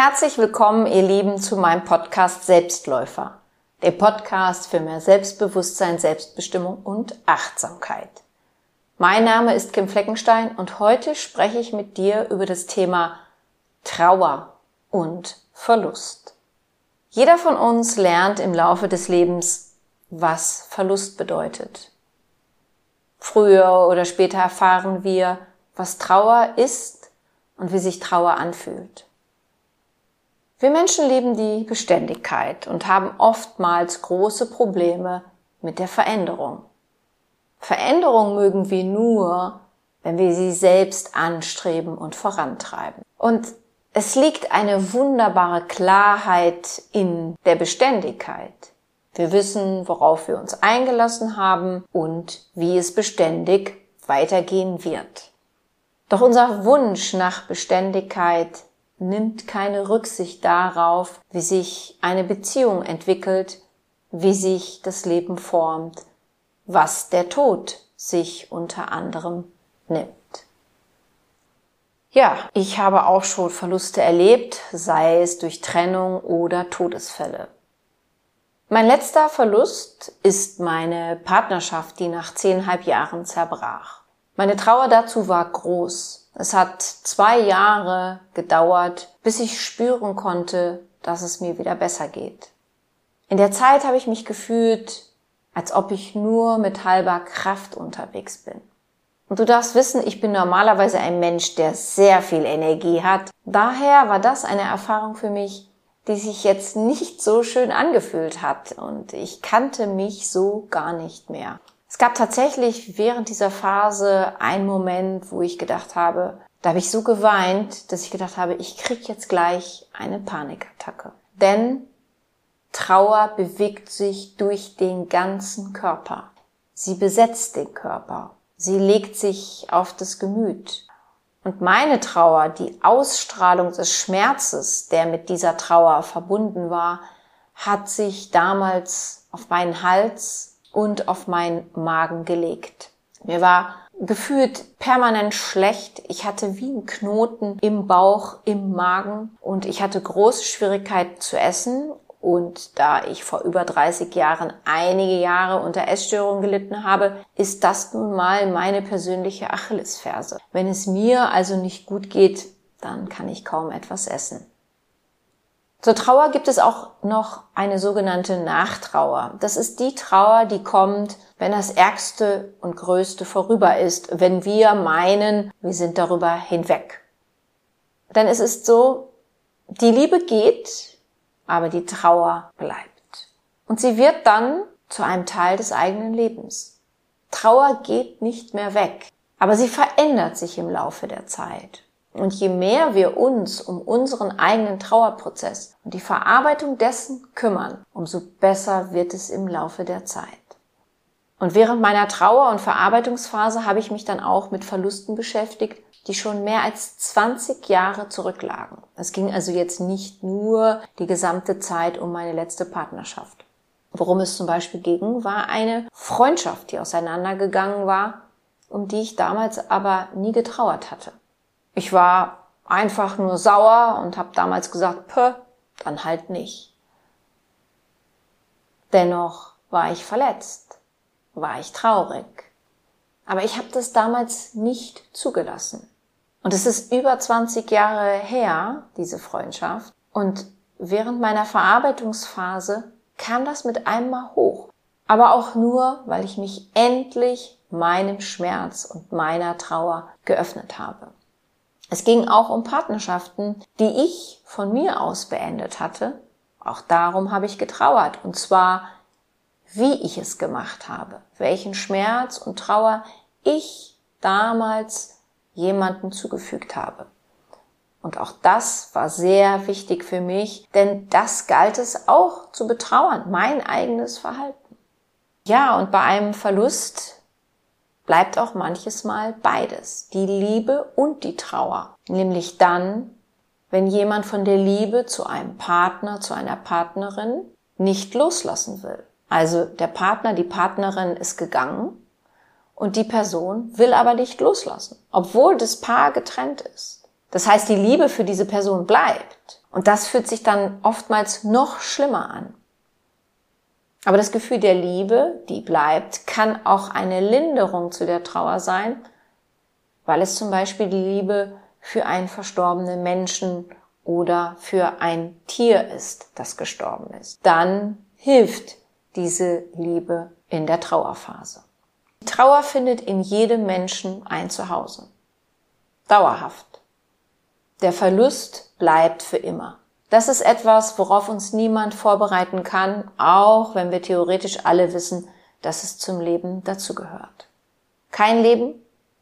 Herzlich willkommen, ihr Lieben, zu meinem Podcast Selbstläufer. Der Podcast für mehr Selbstbewusstsein, Selbstbestimmung und Achtsamkeit. Mein Name ist Kim Fleckenstein und heute spreche ich mit dir über das Thema Trauer und Verlust. Jeder von uns lernt im Laufe des Lebens, was Verlust bedeutet. Früher oder später erfahren wir, was Trauer ist und wie sich Trauer anfühlt. Wir Menschen lieben die Beständigkeit und haben oftmals große Probleme mit der Veränderung. Veränderung mögen wir nur, wenn wir sie selbst anstreben und vorantreiben. Und es liegt eine wunderbare Klarheit in der Beständigkeit. Wir wissen, worauf wir uns eingelassen haben und wie es beständig weitergehen wird. Doch unser Wunsch nach Beständigkeit nimmt keine Rücksicht darauf, wie sich eine Beziehung entwickelt, wie sich das Leben formt, was der Tod sich unter anderem nimmt. Ja, ich habe auch schon Verluste erlebt, sei es durch Trennung oder Todesfälle. Mein letzter Verlust ist meine Partnerschaft, die nach zehnhalb Jahren zerbrach. Meine Trauer dazu war groß. Es hat zwei Jahre gedauert, bis ich spüren konnte, dass es mir wieder besser geht. In der Zeit habe ich mich gefühlt, als ob ich nur mit halber Kraft unterwegs bin. Und du darfst wissen, ich bin normalerweise ein Mensch, der sehr viel Energie hat. Daher war das eine Erfahrung für mich, die sich jetzt nicht so schön angefühlt hat und ich kannte mich so gar nicht mehr. Es gab tatsächlich während dieser Phase einen Moment, wo ich gedacht habe, da habe ich so geweint, dass ich gedacht habe, ich krieg jetzt gleich eine Panikattacke. Denn Trauer bewegt sich durch den ganzen Körper. Sie besetzt den Körper. Sie legt sich auf das Gemüt. Und meine Trauer, die Ausstrahlung des Schmerzes, der mit dieser Trauer verbunden war, hat sich damals auf meinen Hals und auf meinen Magen gelegt. Mir war gefühlt permanent schlecht. Ich hatte wie einen Knoten im Bauch, im Magen und ich hatte große Schwierigkeiten zu essen. Und da ich vor über 30 Jahren einige Jahre unter Essstörungen gelitten habe, ist das nun mal meine persönliche Achillesferse. Wenn es mir also nicht gut geht, dann kann ich kaum etwas essen. Zur Trauer gibt es auch noch eine sogenannte Nachtrauer. Das ist die Trauer, die kommt, wenn das Ärgste und Größte vorüber ist, wenn wir meinen, wir sind darüber hinweg. Denn es ist so, die Liebe geht, aber die Trauer bleibt. Und sie wird dann zu einem Teil des eigenen Lebens. Trauer geht nicht mehr weg, aber sie verändert sich im Laufe der Zeit. Und je mehr wir uns um unseren eigenen Trauerprozess und die Verarbeitung dessen kümmern, umso besser wird es im Laufe der Zeit. Und während meiner Trauer- und Verarbeitungsphase habe ich mich dann auch mit Verlusten beschäftigt, die schon mehr als 20 Jahre zurücklagen. Es ging also jetzt nicht nur die gesamte Zeit um meine letzte Partnerschaft. Worum es zum Beispiel ging, war eine Freundschaft, die auseinandergegangen war, um die ich damals aber nie getrauert hatte. Ich war einfach nur sauer und habe damals gesagt, pö, dann halt nicht. Dennoch war ich verletzt, war ich traurig. Aber ich habe das damals nicht zugelassen. Und es ist über 20 Jahre her, diese Freundschaft. Und während meiner Verarbeitungsphase kam das mit einmal hoch. Aber auch nur, weil ich mich endlich meinem Schmerz und meiner Trauer geöffnet habe. Es ging auch um Partnerschaften, die ich von mir aus beendet hatte. Auch darum habe ich getrauert. Und zwar, wie ich es gemacht habe. Welchen Schmerz und Trauer ich damals jemanden zugefügt habe. Und auch das war sehr wichtig für mich, denn das galt es auch zu betrauern, mein eigenes Verhalten. Ja, und bei einem Verlust bleibt auch manches Mal beides, die Liebe und die Trauer. Nämlich dann, wenn jemand von der Liebe zu einem Partner, zu einer Partnerin nicht loslassen will. Also der Partner, die Partnerin ist gegangen und die Person will aber nicht loslassen, obwohl das Paar getrennt ist. Das heißt, die Liebe für diese Person bleibt. Und das fühlt sich dann oftmals noch schlimmer an. Aber das Gefühl der Liebe, die bleibt, kann auch eine Linderung zu der Trauer sein, weil es zum Beispiel die Liebe für einen verstorbenen Menschen oder für ein Tier ist, das gestorben ist. Dann hilft diese Liebe in der Trauerphase. Die Trauer findet in jedem Menschen ein Zuhause. Dauerhaft. Der Verlust bleibt für immer. Das ist etwas, worauf uns niemand vorbereiten kann, auch wenn wir theoretisch alle wissen, dass es zum Leben dazugehört. Kein Leben,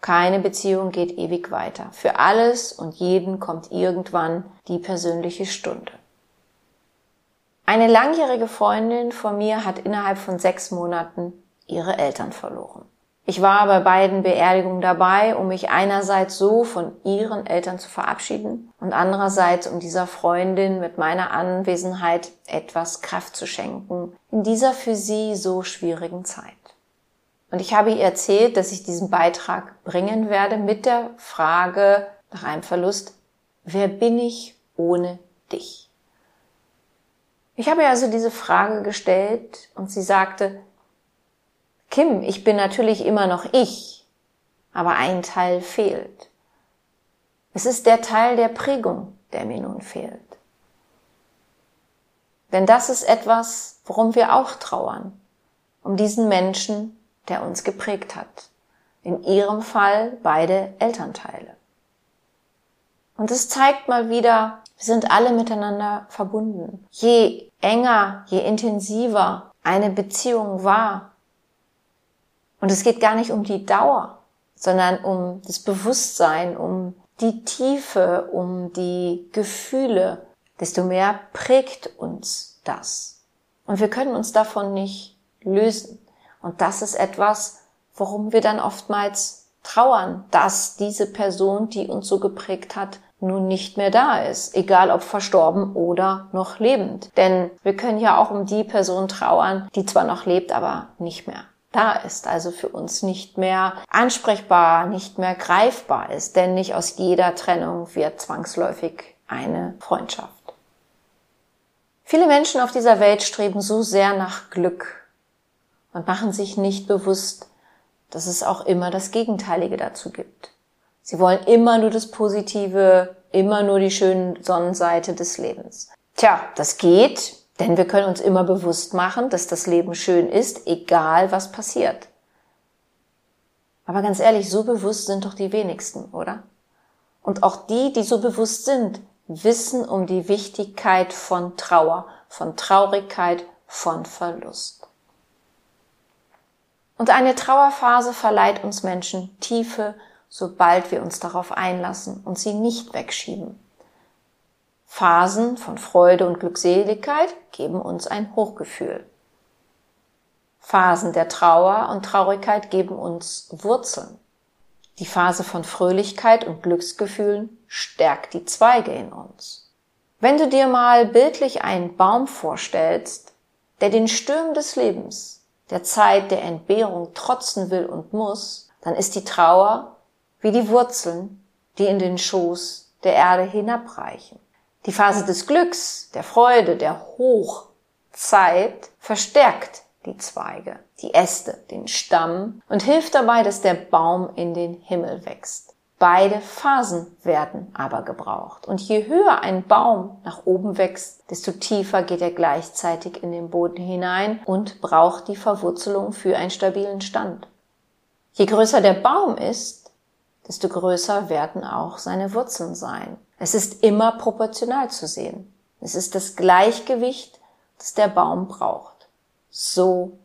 keine Beziehung geht ewig weiter. Für alles und jeden kommt irgendwann die persönliche Stunde. Eine langjährige Freundin von mir hat innerhalb von sechs Monaten ihre Eltern verloren. Ich war bei beiden Beerdigungen dabei, um mich einerseits so von ihren Eltern zu verabschieden und andererseits um dieser Freundin mit meiner Anwesenheit etwas Kraft zu schenken in dieser für sie so schwierigen Zeit. Und ich habe ihr erzählt, dass ich diesen Beitrag bringen werde mit der Frage nach einem Verlust, wer bin ich ohne dich? Ich habe ihr also diese Frage gestellt und sie sagte, Kim, ich bin natürlich immer noch ich, aber ein Teil fehlt. Es ist der Teil der Prägung, der mir nun fehlt. Denn das ist etwas, worum wir auch trauern, um diesen Menschen, der uns geprägt hat. In ihrem Fall beide Elternteile. Und es zeigt mal wieder, wir sind alle miteinander verbunden. Je enger, je intensiver eine Beziehung war, und es geht gar nicht um die Dauer, sondern um das Bewusstsein, um die Tiefe, um die Gefühle, desto mehr prägt uns das. Und wir können uns davon nicht lösen. Und das ist etwas, worum wir dann oftmals trauern, dass diese Person, die uns so geprägt hat, nun nicht mehr da ist, egal ob verstorben oder noch lebend. Denn wir können ja auch um die Person trauern, die zwar noch lebt, aber nicht mehr da ist, also für uns nicht mehr ansprechbar, nicht mehr greifbar ist, denn nicht aus jeder Trennung wird zwangsläufig eine Freundschaft. Viele Menschen auf dieser Welt streben so sehr nach Glück und machen sich nicht bewusst, dass es auch immer das Gegenteilige dazu gibt. Sie wollen immer nur das Positive, immer nur die schöne Sonnenseite des Lebens. Tja, das geht, denn wir können uns immer bewusst machen, dass das Leben schön ist, egal was passiert. Aber ganz ehrlich, so bewusst sind doch die wenigsten, oder? Und auch die, die so bewusst sind, wissen um die Wichtigkeit von Trauer, von Traurigkeit, von Verlust. Und eine Trauerphase verleiht uns Menschen Tiefe, sobald wir uns darauf einlassen und sie nicht wegschieben. Phasen von Freude und Glückseligkeit geben uns ein Hochgefühl. Phasen der Trauer und Traurigkeit geben uns Wurzeln. Die Phase von Fröhlichkeit und Glücksgefühlen stärkt die Zweige in uns. Wenn du dir mal bildlich einen Baum vorstellst, der den Stürmen des Lebens, der Zeit der Entbehrung trotzen will und muss, dann ist die Trauer wie die Wurzeln, die in den Schoß der Erde hinabreichen. Die Phase des Glücks, der Freude, der Hochzeit verstärkt die Zweige, die Äste, den Stamm und hilft dabei, dass der Baum in den Himmel wächst. Beide Phasen werden aber gebraucht. Und je höher ein Baum nach oben wächst, desto tiefer geht er gleichzeitig in den Boden hinein und braucht die Verwurzelung für einen stabilen Stand. Je größer der Baum ist, desto größer werden auch seine Wurzeln sein. Es ist immer proportional zu sehen. Es ist das Gleichgewicht, das der Baum braucht. So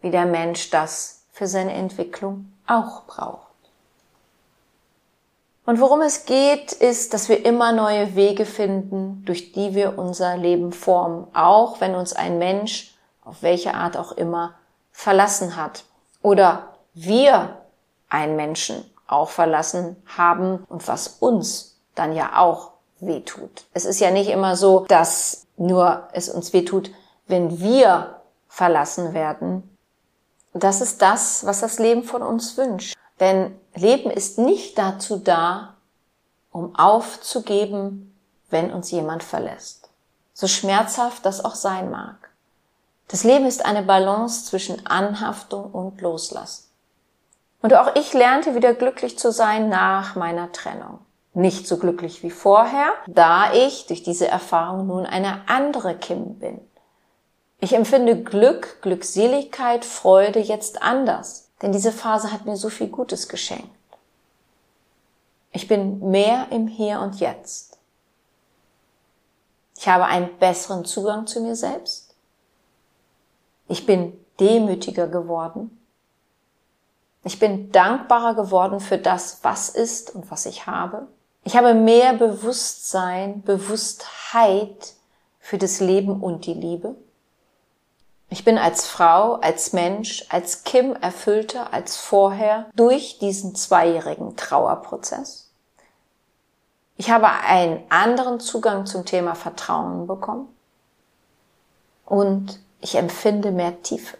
wie der Mensch das für seine Entwicklung auch braucht. Und worum es geht, ist, dass wir immer neue Wege finden, durch die wir unser Leben formen, auch wenn uns ein Mensch, auf welche Art auch immer, verlassen hat. Oder wir einen Menschen auch verlassen haben und was uns dann ja auch wehtut. Es ist ja nicht immer so, dass nur es uns wehtut, wenn wir verlassen werden. Das ist das, was das Leben von uns wünscht. Denn Leben ist nicht dazu da, um aufzugeben, wenn uns jemand verlässt. So schmerzhaft das auch sein mag. Das Leben ist eine Balance zwischen Anhaftung und Loslassen. Und auch ich lernte wieder glücklich zu sein nach meiner Trennung. Nicht so glücklich wie vorher, da ich durch diese Erfahrung nun eine andere Kim bin. Ich empfinde Glück, Glückseligkeit, Freude jetzt anders, denn diese Phase hat mir so viel Gutes geschenkt. Ich bin mehr im Hier und Jetzt. Ich habe einen besseren Zugang zu mir selbst. Ich bin demütiger geworden. Ich bin dankbarer geworden für das, was ist und was ich habe. Ich habe mehr Bewusstsein, Bewusstheit für das Leben und die Liebe. Ich bin als Frau, als Mensch, als Kim erfüllter als vorher durch diesen zweijährigen Trauerprozess. Ich habe einen anderen Zugang zum Thema Vertrauen bekommen und ich empfinde mehr Tiefe.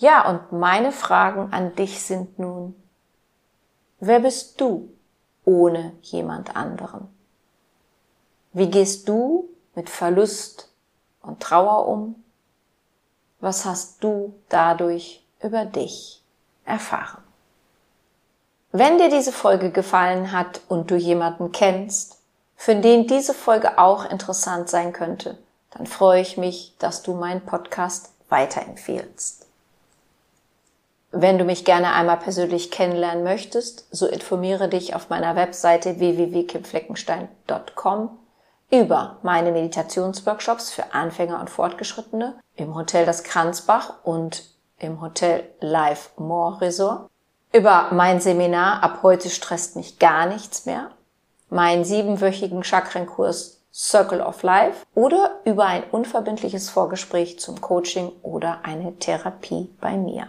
Ja, und meine Fragen an dich sind nun, wer bist du ohne jemand anderen? Wie gehst du mit Verlust und Trauer um? Was hast du dadurch über dich erfahren? Wenn dir diese Folge gefallen hat und du jemanden kennst, für den diese Folge auch interessant sein könnte, dann freue ich mich, dass du meinen Podcast weiterempfehlst. Wenn du mich gerne einmal persönlich kennenlernen möchtest, so informiere dich auf meiner Webseite www.kimfleckenstein.com über meine Meditationsworkshops für Anfänger und Fortgeschrittene im Hotel Das Kranzbach und im Hotel Live More Resort, über mein Seminar Ab heute stresst mich gar nichts mehr, meinen siebenwöchigen Chakrenkurs Circle of Life oder über ein unverbindliches Vorgespräch zum Coaching oder eine Therapie bei mir.